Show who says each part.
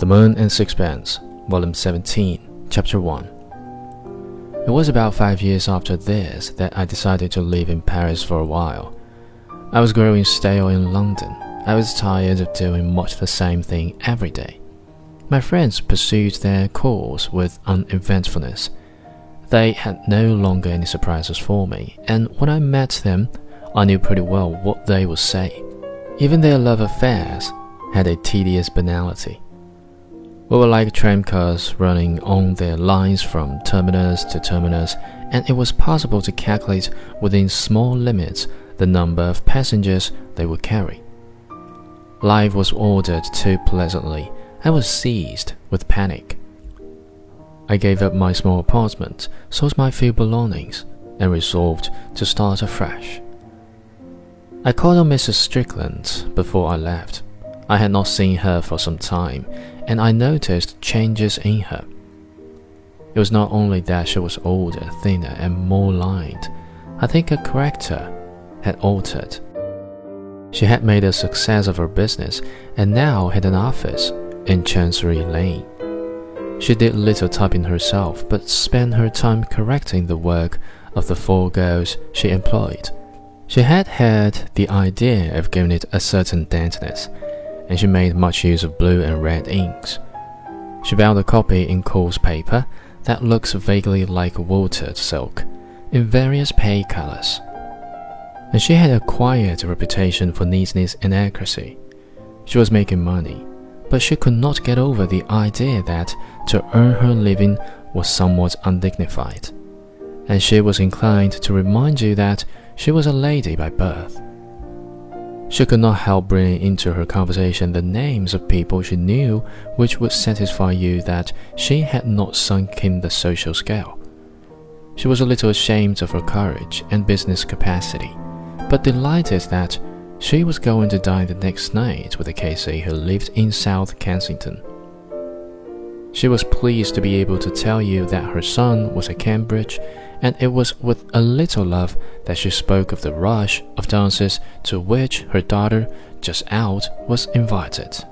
Speaker 1: The Moon and Sixpence, Volume 17, Chapter 1. It was about five years after this that I decided to live in Paris for a while. I was growing stale in London. I was tired of doing much the same thing every day. My friends pursued their course with uneventfulness. They had no longer any surprises for me, and when I met them, I knew pretty well what they would say. Even their love affairs had a tedious banality. We were like tramcars running on their lines from terminus to terminus, and it was possible to calculate within small limits the number of passengers they would carry. Life was ordered too pleasantly. I was seized with panic. I gave up my small apartment, sold my few belongings, and resolved to start afresh. I called on Mrs. Strickland before I left. I had not seen her for some time, and I noticed changes in her. It was not only that she was older, thinner, and more lined. I think her character had altered. She had made a success of her business and now had an office in Chancery Lane. She did little typing herself, but spent her time correcting the work of the four girls she employed. She had had the idea of giving it a certain dampness, and she made much use of blue and red inks. She bound a copy in coarse paper that looks vaguely like watered silk, in various pale colors. And she had acquired a reputation for neatness and accuracy. She was making money, but she could not get over the idea that to earn her living was somewhat undignified, and she was inclined to remind you that she was a lady by birth. She could not help bringing into her conversation the names of people she knew, which would satisfy you that she had not sunk in the social scale. She was a little ashamed of her courage and business capacity, but delighted that she was going to dine the next night with a K.C. who lived in South Kensington. She was pleased to be able to tell you that her son was at Cambridge, and it was with a little love that she spoke of the rush of dances to which her daughter, just out, was invited.